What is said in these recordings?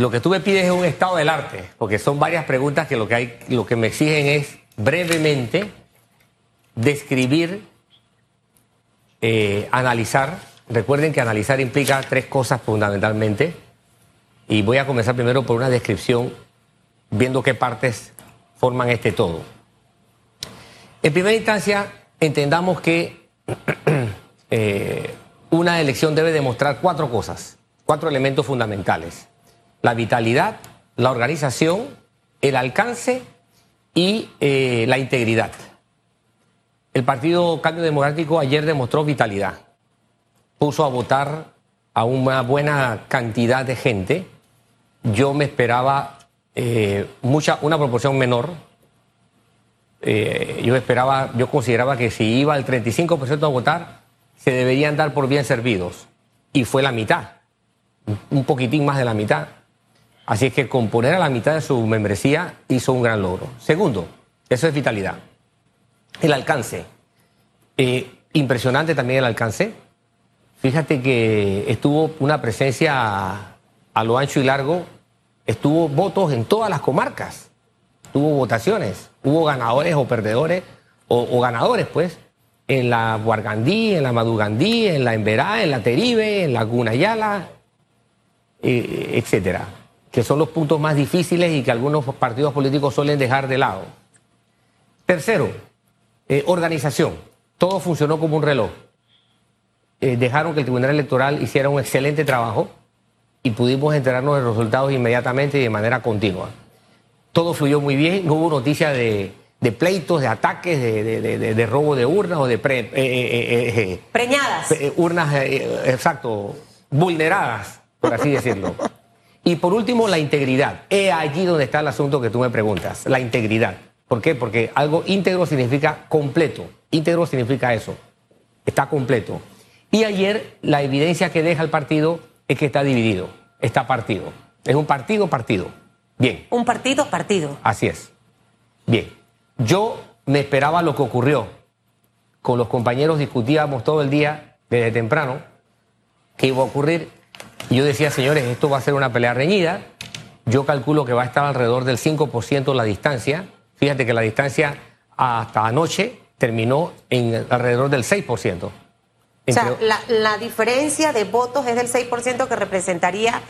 lo que tú me pides es un estado del arte, porque son varias preguntas que lo que, hay, lo que me exigen es brevemente describir, eh, analizar. Recuerden que analizar implica tres cosas fundamentalmente. Y voy a comenzar primero por una descripción, viendo qué partes forman este todo. En primera instancia, entendamos que eh, una elección debe demostrar cuatro cosas, cuatro elementos fundamentales. La vitalidad, la organización, el alcance y eh, la integridad. El Partido Cambio Democrático ayer demostró vitalidad. Puso a votar a una buena cantidad de gente. Yo me esperaba eh, mucha, una proporción menor. Eh, yo esperaba, yo consideraba que si iba el 35% a votar, se deberían dar por bien servidos. Y fue la mitad, un poquitín más de la mitad. Así es que componer a la mitad de su membresía hizo un gran logro. Segundo, eso es vitalidad. El alcance. Eh, impresionante también el alcance. Fíjate que estuvo una presencia a lo ancho y largo, estuvo votos en todas las comarcas, tuvo votaciones, hubo ganadores o perdedores, o, ganadores pues, en la Guargandí, en la Madugandí, en la Emberá, en la Teribe, en la Gunayala, eh, etcétera, que son los puntos más difíciles y que algunos partidos políticos suelen dejar de lado. Tercero, eh, organización. Todo funcionó como un reloj. Eh, dejaron que el Tribunal Electoral hiciera un excelente trabajo y pudimos enterarnos de los resultados inmediatamente y de manera continua. Todo fluyó muy bien, no hubo noticias de, de pleitos, de ataques, de, robo de urnas o de pre, eh, eh, eh, preñadas. urnas, exacto, vulneradas, por así decirlo. Y por último, la integridad. Es allí donde está el asunto que tú me preguntas, la integridad. ¿Por qué? Porque algo íntegro significa completo. Íntegro significa eso. Está completo. Y ayer la evidencia que deja el partido es que está dividido, está partido. Es un partido partido. Bien. Un partido partido. Así es. Bien. Yo me esperaba lo que ocurrió. Con los compañeros discutíamos todo el día, desde temprano, qué iba a ocurrir. Yo decía, señores, esto va a ser una pelea reñida. Yo calculo que va a estar alrededor del 5% la distancia. Fíjate que la distancia hasta anoche terminó en alrededor del 6%. O sea, la, diferencia de votos es del 6% que representaría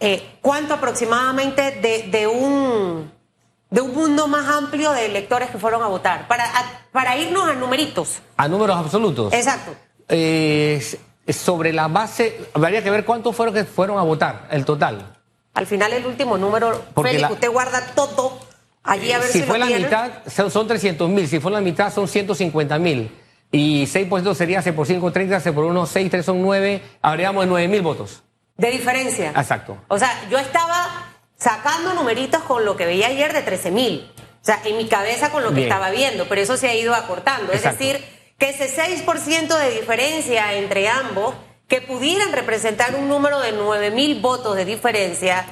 eh, cuánto aproximadamente de un de un mundo más amplio de electores que fueron a votar, para, para irnos a numeritos. A números absolutos. Exacto. Sobre la base, habría que ver cuántos fueron que fueron a votar, el total. Al final el último número, Félix, usted guarda todo allí a ver si, si fue la mitad, son 300 mil, si fue la mitad son 150 mil. Y 6% sería C por 5, 30, C por 1, 6, 3 son 9, habríamos de 9 mil votos. De diferencia. Exacto. O sea, yo estaba sacando numeritos con lo que veía ayer de 13 mil. O sea, en mi cabeza con lo que estaba viendo, pero eso se ha ido acortando. Es decir, que ese 6% de diferencia entre ambos, que pudieran representar un número de 9 mil votos de diferencia,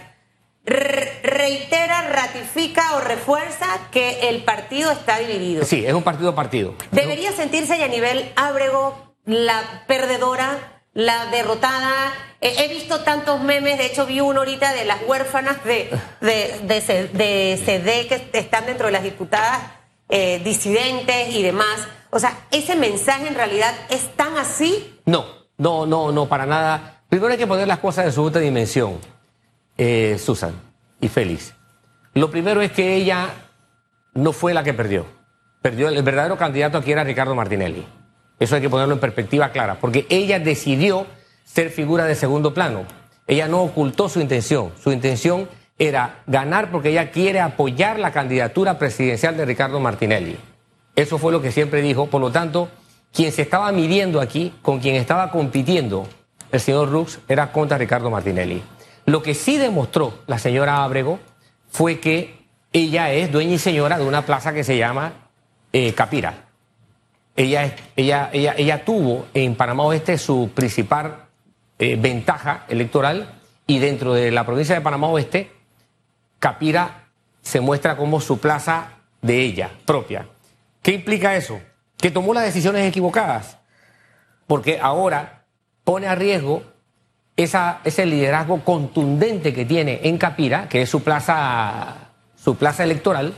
reitera, ratifica o refuerza que el partido está dividido. Sí, es un partido partido. Debería sentirse a nivel Ábrego la perdedora la derrotada. he visto tantos memes, de hecho vi uno ahorita de las huérfanas de, de, de, CD que están dentro de las diputadas eh, disidentes y demás. O sea, ¿ese mensaje en realidad es tan así? No, no, no, no, para nada. Primero hay que poner las cosas en su justa dimensión, eh, Susan y Félix. Lo primero es que ella no fue la que perdió. Perdió el verdadero candidato aquí era Ricardo Martinelli. Eso hay que ponerlo en perspectiva clara, porque ella decidió ser figura de segundo plano. Ella no ocultó su intención. Su intención era ganar porque ella quiere apoyar la candidatura presidencial de Ricardo Martinelli. Eso fue lo que siempre dijo. Por lo tanto, quien se estaba midiendo aquí, con quien estaba compitiendo el señor Rux, era contra Ricardo Martinelli. Lo que sí demostró la señora Ábrego fue que ella es dueña y señora de una plaza que se llama eh, Capira. Ella, ella, ella, ella tuvo en Panamá Oeste su principal eh, ventaja electoral y dentro de la provincia de Panamá Oeste, Capira se muestra como su plaza de ella propia. ¿Qué implica eso? Que tomó las decisiones equivocadas, porque ahora pone a riesgo esa, ese liderazgo contundente que tiene en Capira, que es su plaza, su plaza electoral,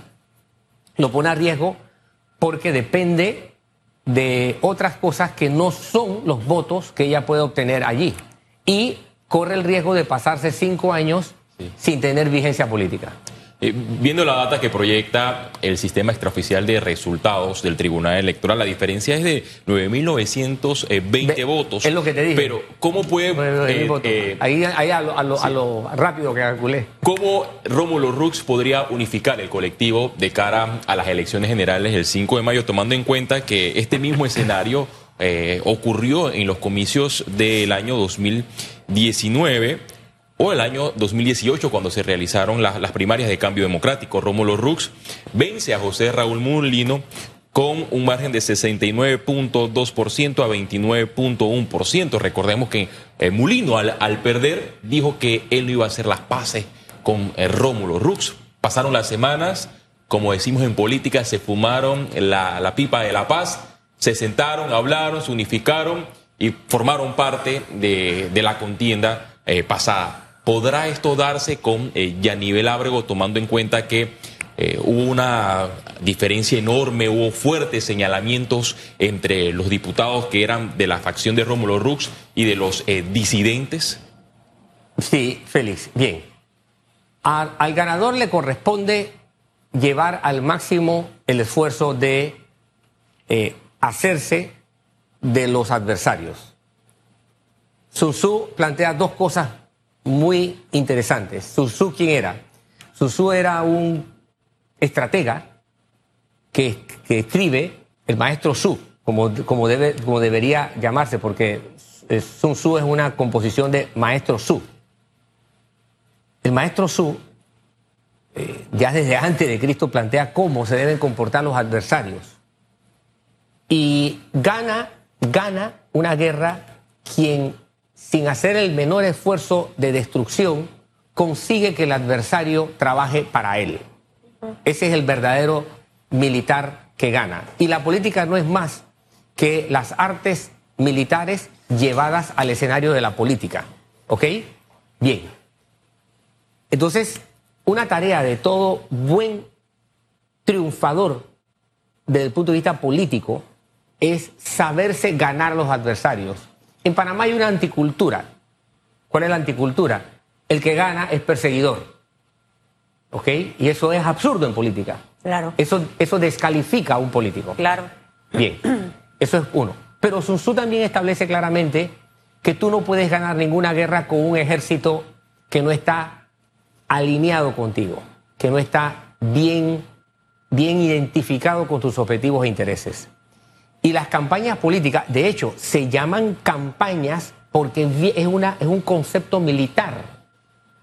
lo pone a riesgo porque depende de otras cosas que no son los votos que ella puede obtener allí. Y corre el riesgo de pasarse cinco años sin tener vigencia política. Eh, viendo la data que proyecta el sistema extraoficial de resultados del Tribunal Electoral, la diferencia es de 9.920 votos. Es lo que te dije. Pero, ¿cómo puede. Eh, eh, ahí, ahí a, lo, rápido que calculé. ¿Cómo Rómulo Rux podría unificar el colectivo de cara a las elecciones generales del 5 de mayo, tomando en cuenta que este mismo escenario ocurrió en los comicios del año 2019? O el año 2018 cuando se realizaron las primarias de cambio democrático. Rómulo Rux vence a José Raúl Mulino con un margen de 69.2% a 29.1%. Recordemos que eh, Mulino al, perder dijo que él no iba a hacer las paces con eh, Rómulo Rux. Pasaron las semanas, como decimos en política, se fumaron la, pipa de la paz, se sentaron, hablaron, se unificaron y formaron parte de, la contienda eh, pasada. ¿Podrá esto darse con eh, Yanivel Ábrego, tomando en cuenta que eh, hubo una diferencia enorme, hubo fuertes señalamientos entre los diputados que eran de la facción de Rómulo Rux y de los eh, disidentes? Sí, Félix, bien. al ganador le corresponde llevar al máximo el esfuerzo de hacerse de los adversarios. Sun Tzu plantea dos cosas muy interesantes. Susu, ¿quién era? Susu era un estratega que, escribe el maestro Su, como, como, debe, como debería llamarse, porque Sun Tzu es una composición de maestro Su. El maestro Su, eh, ya desde antes de Cristo, plantea cómo se deben comportar los adversarios. Y gana, gana una guerra quien sin hacer el menor esfuerzo de destrucción, consigue que el adversario trabaje para él. Ese es el verdadero militar que gana. Y la política no es más que las artes militares llevadas al escenario de la política. ¿Ok? Bien. Entonces, una tarea de todo buen triunfador desde el punto de vista político es saberse ganar los adversarios en Panamá hay una anticultura. ¿Cuál es la anticultura? El que gana es perseguidor. ¿Ok? Y eso es absurdo en política. Claro. Eso, eso descalifica a un político. Claro. Bien, eso es uno. Pero Sun Tzu también establece claramente que tú no puedes ganar ninguna guerra con un ejército que no está alineado contigo, que no está bien, bien identificado con tus objetivos e intereses. Y las campañas políticas, de hecho, se llaman campañas porque es, una, es un concepto militar.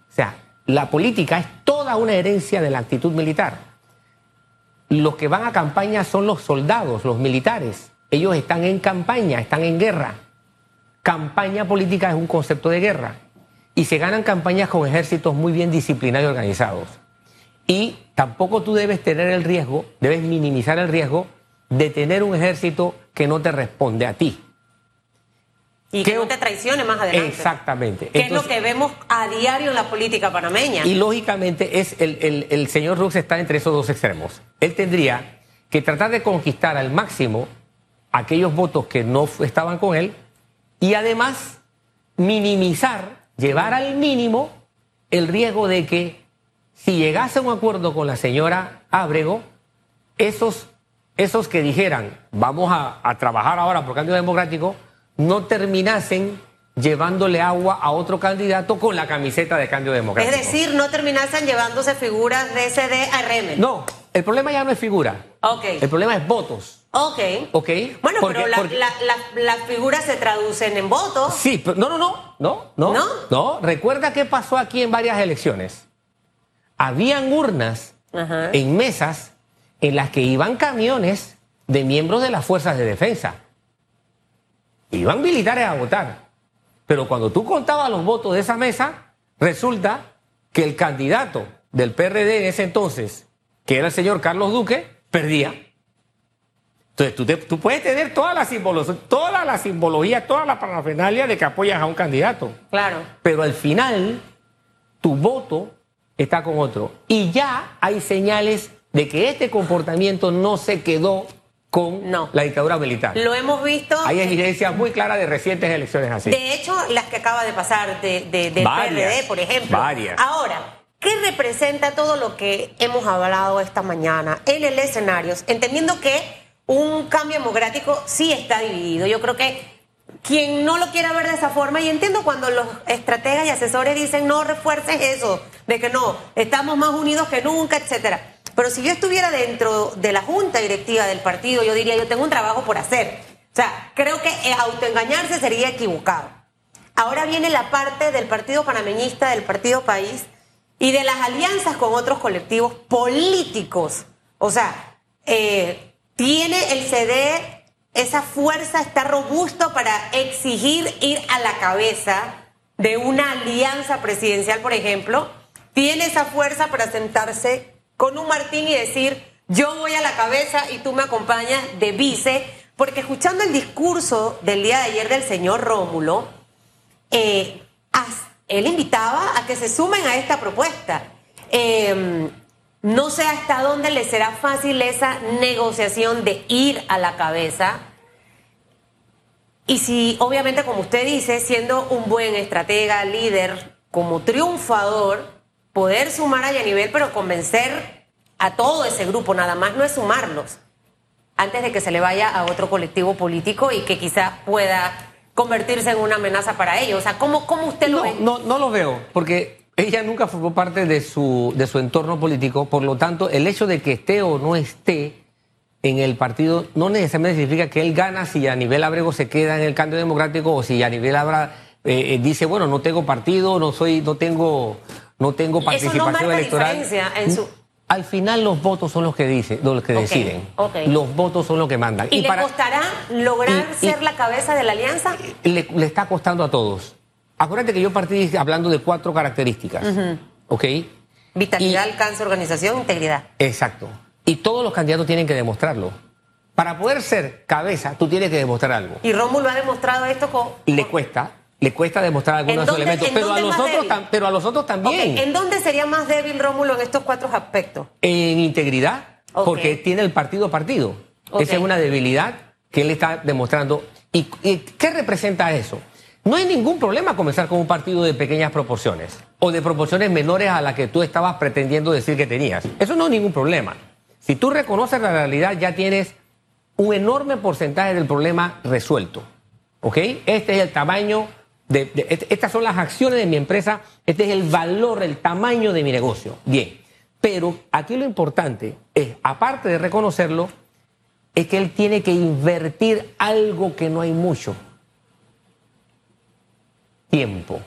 O sea, la política es toda una herencia de la actitud militar. Los que van a campaña son los soldados, los militares. Ellos están en campaña, están en guerra. Campaña política es un concepto de guerra. Y se ganan campañas con ejércitos muy bien disciplinados y organizados. Y tampoco tú debes tener el riesgo, debes minimizar el riesgo de tener un ejército que no te responde a ti. Y que no te traicione más adelante. Exactamente. Que es lo que vemos a diario en la política panameña. Y lógicamente es el, el señor Rux está entre esos dos extremos. Él tendría que tratar de conquistar al máximo aquellos votos que no estaban con él y además minimizar, llevar al mínimo el riesgo de que si llegase a un acuerdo con la señora Ábrego, esos esos que dijeran, vamos a, trabajar ahora por cambio democrático, no terminasen llevándole agua a otro candidato con la camiseta de cambio democrático. Es decir, no terminasen llevándose figuras de SD a RM. No, el problema ya no es figura. Ok. El problema es votos. Ok. Ok. Bueno, pero las figuras se traducen en votos. Sí, pero no, no, no, no, no. ¿No? No, recuerda qué pasó aquí en varias elecciones. Habían urnas en mesas en las que iban camiones de miembros de las fuerzas de defensa. Iban militares a votar. Pero cuando tú contabas los votos de esa mesa, resulta que el candidato del PRD en ese entonces, que era el señor Carlos Duque, perdía. Entonces, tú, te- tú puedes tener toda la, simbología, toda la simbología, toda la parafernalia de que apoyas a un candidato, Claro. pero al final tu voto está con otro. Y ya hay señales de que este comportamiento no se quedó con No. la dictadura militar. Lo hemos visto. Hay evidencias muy claras de recientes elecciones así. De hecho, las que acaba de pasar de, de- del Varias, PRD, por ejemplo. varias. Ahora, ¿qué representa todo lo que hemos hablado esta mañana en el escenario? Entendiendo que un cambio democrático sí está dividido. Yo creo que quien no lo quiera ver de esa forma, y entiendo cuando los estrategas y asesores dicen no refuerces eso, de que no, estamos más unidos que nunca, etcétera. Pero si yo estuviera dentro de la junta directiva del partido, yo diría, yo tengo un trabajo por hacer. O sea, creo que eh, autoengañarse sería equivocado. Ahora viene la parte del Partido Panameñista, del Partido País y de las alianzas con otros colectivos políticos. O sea, eh, tiene el CD esa fuerza, está robusto para exigir ir a la cabeza de una alianza presidencial, por ejemplo. Tiene esa fuerza para sentarse con un Martín y decir, yo voy a la cabeza y tú me acompañas de vice, porque escuchando el discurso del día de ayer del señor Rómulo, eh, él invitaba a que se sumen a esta propuesta. Eh, no sé hasta dónde le será fácil esa negociación de ir a la cabeza. Y si, obviamente, como usted dice, siendo un buen estratega, líder, como triunfador, poder sumar a nivel, pero convencer a todo ese grupo, nada más no es sumarlos antes de que se le vaya a otro colectivo político y que quizás pueda convertirse en una amenaza para ellos. O sea, ¿cómo, cómo usted lo No, ve? no, no lo veo, porque ella nunca formó parte de su, de su entorno político, por lo tanto, el hecho de que esté o no esté en el partido no necesariamente significa que él gana si a nivel Abrego se queda en el cambio democrático o si a nivel Abra eh, eh, dice, bueno, no tengo partido, no soy, no tengo, no tengo Eso no participación marca electoral. diferencia en su- Al final los votos son los que dicen, los que deciden. Los votos son los que mandan. ¿Y, le para- costará lograr y- y- ser la cabeza de la alianza? le, le está costando a todos. Acuérdate que yo partí hablando de cuatro características. ¿Ok? Vitalidad, alcance, organización, integridad. Exacto. Y todos los candidatos tienen que demostrarlo. Para poder ser cabeza, tú tienes que demostrar algo. Y Rómulo ha demostrado esto con... Le cuesta, le cuesta demostrar algunos de esos elementos, en pero a, los otros débil? tam- pero a los otros Ok, también. ¿En dónde sería más débil Rómulo en estos cuatro aspectos? En integridad, porque tiene el partido partido. Esa es una debilidad que él está demostrando. ¿Y, y qué representa eso? No hay ningún problema comenzar con un partido de pequeñas proporciones o de proporciones menores a las que tú estabas pretendiendo decir que tenías. Eso no es ningún problema. Si tú reconoces la realidad, ya tienes un enorme porcentaje del problema resuelto. ¿Ok? Este es el tamaño estas son las acciones de mi empresa, este es el valor, el tamaño de mi negocio. Bien. Pero aquí lo importante es, aparte de reconocerlo, es que él tiene que invertir algo que no hay mucho. Tiempo.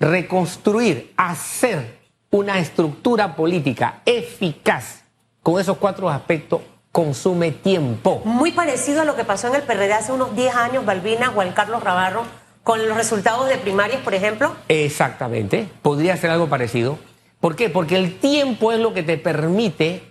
Reconstruir, hacer una estructura política eficaz con esos cuatro aspectos consume tiempo. Muy parecido a lo que pasó en el PRD hace unos 10 años, Balbina, Juan Carlos Rabarro, con los resultados de primarias, por ejemplo. Exactamente, podría ser algo parecido. ¿Por qué? Porque el tiempo es lo que te permite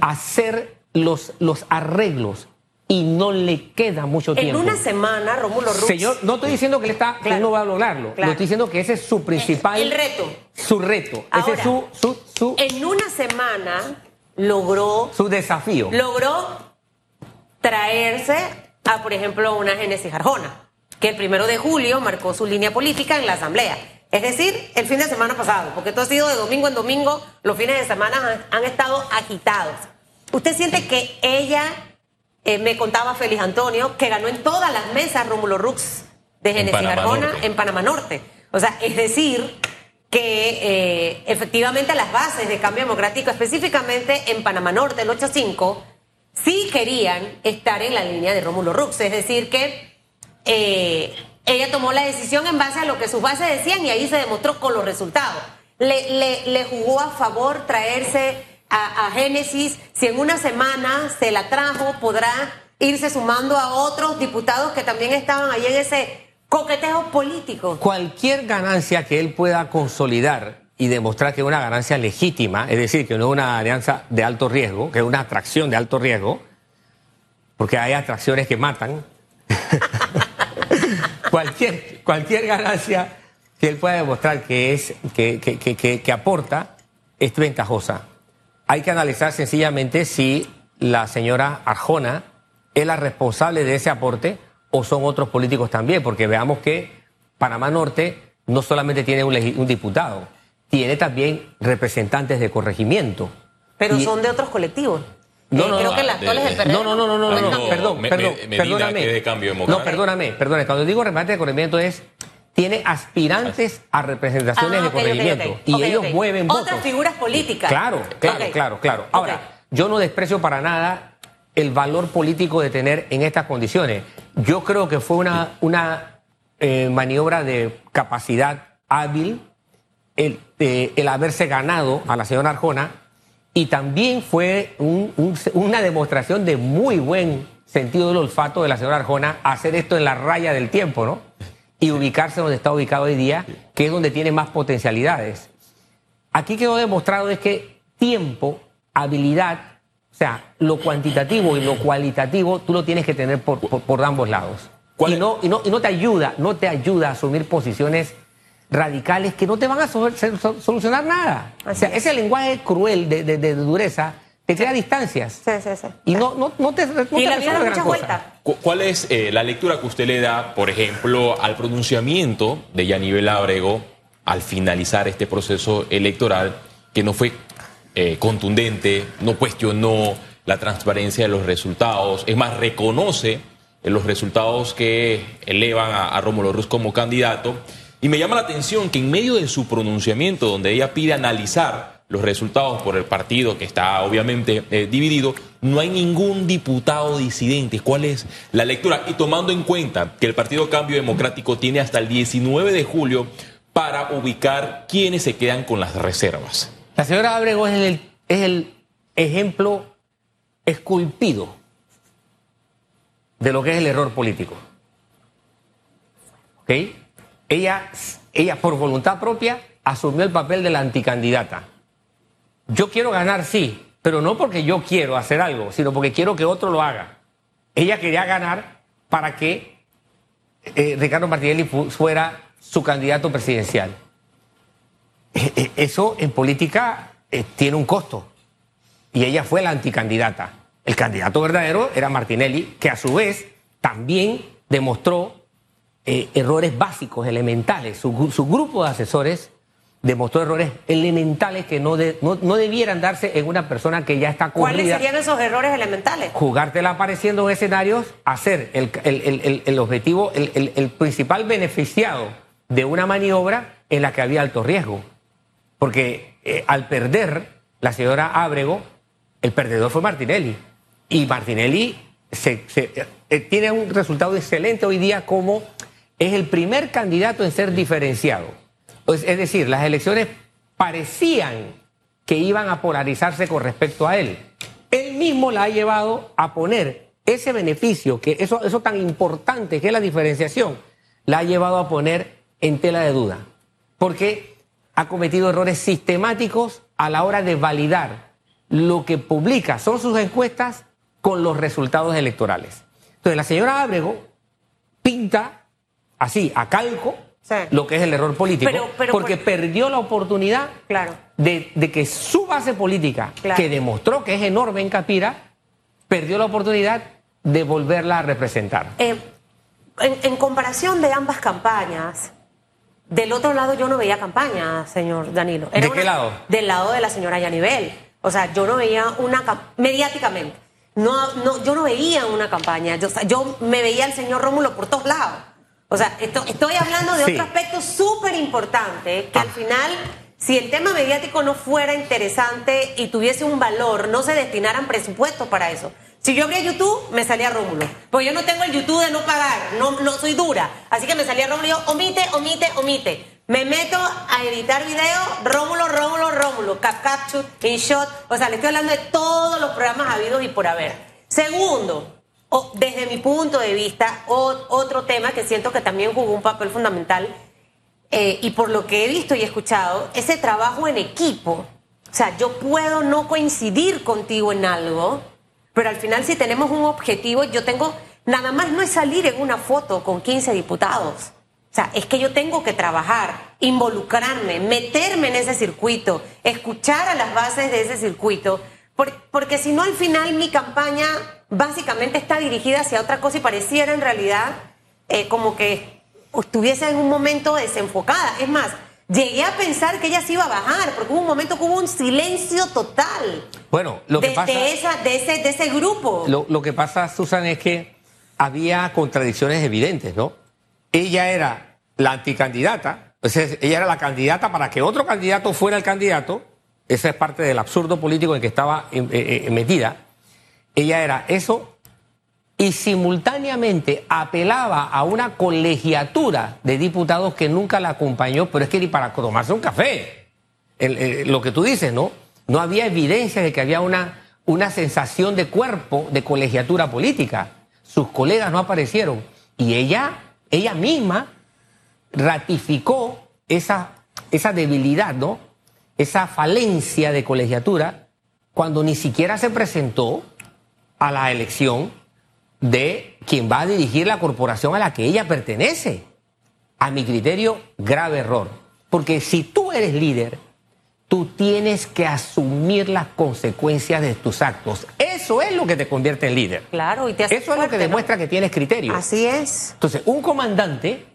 hacer los, los arreglos y no le queda mucho En tiempo. una semana, Rómulo Rux... Señor, no estoy diciendo que él, está, Claro. él no va a lograrlo. Claro. Lo estoy diciendo que ese es su principal. El reto. Su reto. ese es su, su, su, En una semana logró su desafío. logró traerse a, por ejemplo, una Génesis Arjona, que el primero de julio marcó su línea política en la Asamblea. Es decir, el fin de semana pasado, porque esto ha sido de domingo en domingo, los fines de semana han, han estado agitados. ¿Usted siente que ella, eh, me contaba Félix Antonio, que ganó en todas las mesas Rómulo Rux de Panamá Arjona en Panamá Norte? O sea, es decir, que eh, efectivamente las bases de cambio democrático, específicamente en Panamá Norte, el 8-5, sí querían estar en la línea de Rómulo Rux. Es decir, que eh, ella tomó la decisión en base a lo que sus bases decían y ahí se demostró con los resultados. Le, jugó a favor traerse a, a Génesis. Si en una semana se la trajo, podrá irse sumando a otros diputados que también estaban ahí en ese coqueteo político. Cualquier ganancia que él pueda consolidar y demostrar que es una ganancia legítima, es decir, que no es una alianza de alto riesgo, que es una atracción de alto riesgo, porque hay atracciones que matan. cualquier, cualquier ganancia que él pueda demostrar que, es, que, que, que, que aporta es ventajosa. Hay que analizar sencillamente si la señora Arjona es la responsable de ese aporte o son otros políticos también, porque veamos que Panamá Norte no solamente tiene un, un diputado, tiene también representantes de corregimiento. Pero son de otros colectivos. No, no, creo que las del No, no, no, no, no, no, perdón, perdón, perdóname. no, perdóname, perdóname. Cuando digo representante de corregimiento es tiene aspirantes a representaciones de corregimiento y ellos mueven votos. Otras figuras políticas. Claro, claro, claro, claro. Ahora, yo no desprecio para nada el valor político de tener en estas condiciones. Yo creo que fue una, una eh, maniobra de capacidad hábil el, el haberse ganado a la señora Arjona y también fue una demostración de muy buen sentido del olfato de la señora Arjona hacer esto en la raya del tiempo, ¿no? Y ubicarse donde está ubicado hoy día, que es donde tiene más potencialidades. Aquí quedó demostrado es que tiempo, habilidad, o sea, lo cuantitativo y lo cualitativo, tú lo tienes que tener por, por, ambos lados. Y no, y, no, y no te ayuda, no te ayuda a asumir posiciones radicales que no te van a solucionar nada. O sea, ese lenguaje cruel de, dureza te crea distancias. Sí, sí, sí. Y no, no, no te, no y la mucha vuelta. ¿Cuál es eh, la lectura que usted le da, por ejemplo, al pronunciamiento de Yanivel Ábrego al finalizar este proceso electoral, que no fue eh, contundente, no cuestionó la transparencia de los resultados, es más, reconoce los resultados que elevan a, a Rómulo Ruz como candidato y me llama la atención que en medio de su pronunciamiento, donde ella pide analizar los resultados por el partido que está obviamente eh, dividido, no hay ningún diputado disidente. ¿Cuál es la lectura? Y tomando en cuenta que el Partido Cambio Democrático tiene hasta el 19 de julio para ubicar quiénes se quedan con las reservas. La señora Abrego es el, es el ejemplo esculpido de lo que es el error político. ¿Ok? Ella, ella por voluntad propia asumió el papel de la anticandidata. Yo quiero ganar, sí, pero no porque yo quiero hacer algo, sino porque quiero que otro lo haga. Ella quería ganar para que eh, Ricardo Martinelli fuera su candidato presidencial. E, e, eso en política eh, tiene un costo. Y ella fue la anticandidata. El candidato verdadero era Martinelli, que a su vez también demostró eh, errores básicos, elementales. Su, grupo de asesores demostró errores elementales que no, no, debieran darse en una persona que ya está corrida. ¿Cuáles serían esos errores elementales? Jugártela apareciendo en escenarios, hacer el, el objetivo, el, principal beneficiado de una maniobra en la que había alto riesgo. Porque eh, al perder la señora Ábrego, el perdedor fue Martinelli. Y Martinelli se, eh, tiene un resultado excelente hoy día como es el primer candidato en ser diferenciado. Es decir, las elecciones parecían que iban a polarizarse con respecto a él. Él mismo la ha llevado a poner ese beneficio, que eso, eso tan importante que es la diferenciación, la ha llevado a poner en tela de duda. Porque ha cometido errores sistemáticos a la hora de validar lo que publica, son sus encuestas con los resultados electorales. Entonces, la señora Ábrego pinta así, a calco, lo que es el error político, porque perdió la oportunidad de, que su base política, que demostró que es enorme en Capira, perdió la oportunidad de volverla a representar. Eh, en, comparación de ambas campañas, del otro lado yo no veía campaña, señor Danilo. ¿De qué lado? Del lado de la señora Yanivel. O sea, yo no veía una mediáticamente. No, no, yo no veía una campaña. Yo, yo me veía al señor Rómulo por todos lados. O sea, estoy hablando de otro aspecto súper importante, que al ah. final, si el tema mediático no fuera interesante y tuviese un valor, no se destinaran presupuestos para eso. Si yo abría YouTube, me salía Rómulo. Pues yo no tengo el YouTube de no pagar, no, no soy dura. Así que me salía Rómulo y yo, omite, omite, omite. Me meto a editar video, Rómulo, Rómulo, Rómulo, Cap Capture, InShot. O sea, le estoy hablando de todos los programas habidos y por haber. Segundo, desde mi punto de vista, otro tema que siento que también jugó un papel fundamental, eh, y por lo que he visto y escuchado, ese trabajo en equipo. O sea, yo puedo no coincidir contigo en algo, pero al final si tenemos un objetivo, yo tengo, nada más no es salir en una foto con 15 diputados. O sea, es que yo tengo que trabajar, involucrarme, meterme en ese circuito, escuchar a las bases de ese circuito, porque si no al final mi campaña básicamente está dirigida hacia otra cosa y pareciera en realidad eh, como que estuviese en un momento desenfocada. Es más, llegué a pensar que ella se iba a bajar, porque hubo un momento que hubo un silencio total. Bueno, lo que de, pasa. de esa, de, ese, de ese grupo. Lo, lo que pasa, Susan, es que había contradicciones evidentes, ¿no? Ella era la anticandidata, o sea, ella era la candidata para que otro candidato fuera el candidato. Esa es parte del absurdo político en que estaba eh, eh, metida. Ella era eso y simultáneamente apelaba a una colegiatura de diputados que nunca la acompañó, pero es que ni para tomarse un café. El- lo que tú dices, ¿no? No había evidencia de que había una, una sensación de cuerpo de colegiatura política. Sus colegas no aparecieron. Y ella, ella misma ratificó esa, esa debilidad, ¿no? Esa falencia de colegiatura cuando ni siquiera se presentó a la elección de quien va a dirigir la corporación a la que ella pertenece. A mi criterio, grave error. Porque si tú eres líder, tú tienes que asumir las consecuencias de tus actos. Eso es lo que te convierte en líder. Claro, y te hace Eso es lo que demuestra que tienes criterio. Así es. Entonces, un comandante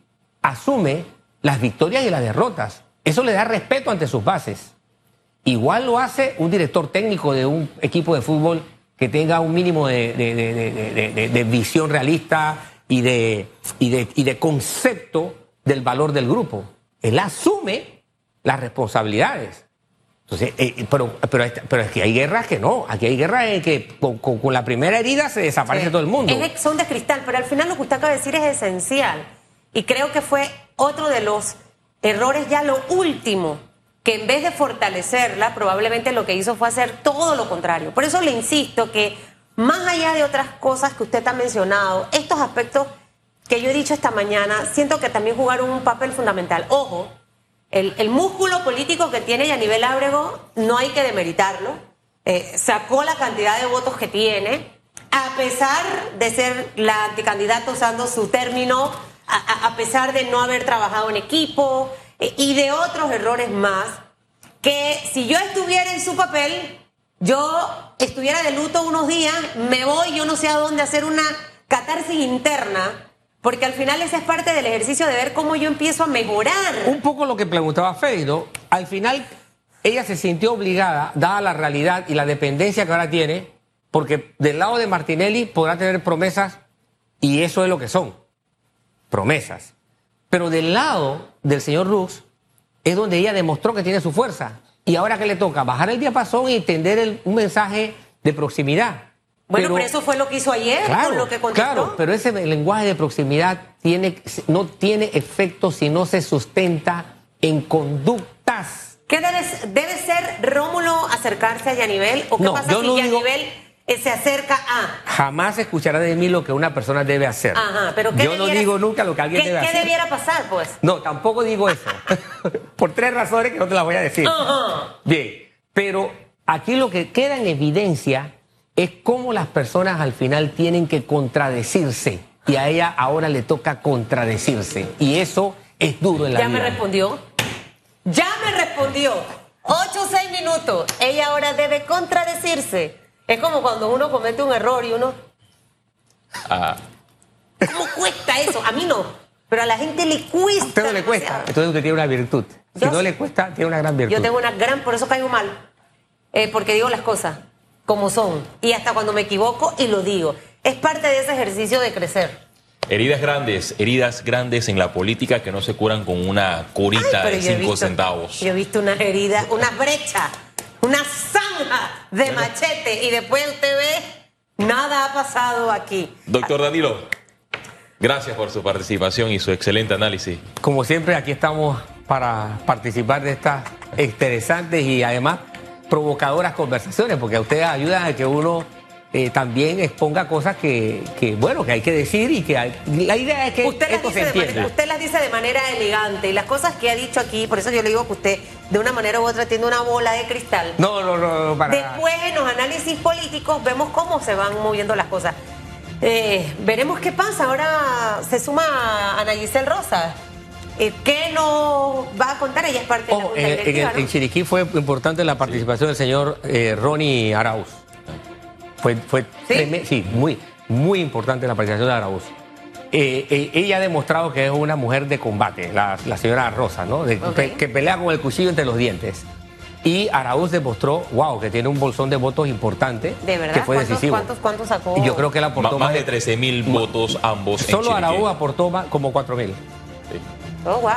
asume las victorias y las derrotas. Eso le da respeto ante sus bases. Igual lo hace un director técnico de un equipo de fútbol que tenga un mínimo de, visión realista y de, y, de, y de concepto del valor del grupo. Él asume las responsabilidades. Entonces, eh, pero, pero, pero es que hay guerras que no. Aquí hay guerras en que con, con- con la primera herida se desaparece Sí. todo el mundo. Es son de cristal, pero al final lo que usted acaba de decir es esencial. Y creo que fue otro de los errores, ya lo último, que en vez de fortalecerla, probablemente lo que hizo fue hacer todo lo contrario. Por eso le insisto que, más allá de otras cosas que usted ha mencionado, estos aspectos que yo he dicho esta mañana, siento que también jugaron un papel fundamental. Ojo, el, el músculo político que tiene Yanivel Ábrego no hay que demeritarlo. Eh, sacó la cantidad de votos que tiene, a pesar de ser la anticandidata usando su término, a, pesar de no haber trabajado en equipo eh, y de otros errores más, que si yo estuviera en su papel, yo estuviera de luto unos días, me voy, yo no sé a dónde hacer una catarsis interna, porque al final esa es parte del ejercicio de ver cómo yo empiezo a mejorar. Un poco lo que preguntaba Freddy, ¿no? Al final, ella se sintió obligada, dada la realidad y la dependencia que ahora tiene, porque del lado de Martinelli podrá tener promesas, y eso es lo que son, promesas. Pero del lado del señor Rux, es donde ella demostró que tiene su fuerza. Y ahora que le toca bajar el diapasón y entender el- un mensaje de proximidad. Bueno, pero, eso fue lo que hizo ayer Claro, con lo que contestó. claro, pero ese lenguaje de proximidad tiene, no tiene efecto si no se sustenta en conductas. ¿Qué debe, debe ser Rómulo acercarse a Yanivel? ¿O qué No, pasa yo si no Yanivel se acerca a...? Jamás escuchará de mí lo que una persona debe hacer. Ajá, pero ¿qué Yo no digo nunca lo que alguien ¿Qué, debe qué hacer. debiera pasar, pues? No, tampoco digo eso. Por tres razones que no te las voy a decir. Bien, pero aquí lo que queda en evidencia es cómo las personas al final tienen que contradecirse. Y a ella ahora le toca contradecirse. Y eso es duro en la Ya vida. me respondió. Ya me respondió. Ocho o seis minutos. Ella ahora debe contradecirse. Es como cuando uno comete un error y uno... Ah, ¿Cómo cuesta eso? A mí no. Pero a la gente le cuesta. A usted no le cuesta. demasiado. Entonces usted tiene una virtud. Si Yo no sí. le cuesta, tiene una gran virtud. Yo tengo una gran, por eso caigo mal. Eh, porque digo las cosas como son. Y hasta cuando me equivoco y lo digo. Es parte de ese ejercicio de crecer. heridas grandes, heridas grandes en la política que no se curan con una curita Pero de cinco visto- centavos. Yo he visto unas heridas, unas brechas, una zanja de machete. Y después usted ve, nada ha pasado aquí. Doctor Danilo, gracias por su participación y su excelente análisis. Como siempre, aquí estamos para participar de estas interesantes y además provocadoras conversaciones, porque ustedes ayudan a que uno eh, también exponga cosas que, que, bueno, que hay que decir y que hay- la idea es que Usted las, esto se dice de entienda. manera, usted las dice de manera elegante y las cosas que ha dicho aquí, por eso yo le digo que usted de una manera u otra tiene una bola de cristal. No, no, no, no, para Después en los análisis políticos vemos cómo se van moviendo las cosas. Eh, veremos qué pasa. Ahora se suma Ana Giselle Rosa. Eh, ¿Qué nos va a contar? Ella es parte de la Ojo, Junta en, en. Chiriquí fue importante la participación del señor Ronnie Arauz. Fue, fue ¿Sí? treme- sí, muy, muy importante la participación de Arauz. Eh, eh, ella ha demostrado que es una mujer de combate, la, la señora Rosa, ¿no? De- Ok. pe- que pelea con el cuchillo entre los dientes. Y Arauz demostró, wow, que tiene un bolsón de votos importante, ¿De verdad? que fue ¿Cuántos- decisivo. cuántos- cuántos sacó? Y yo creo que él aportó más de 13 mil votos ambos. en Solo Chiriquí. Arauz aportó más- como 4 mil. Sí. Oh, wow.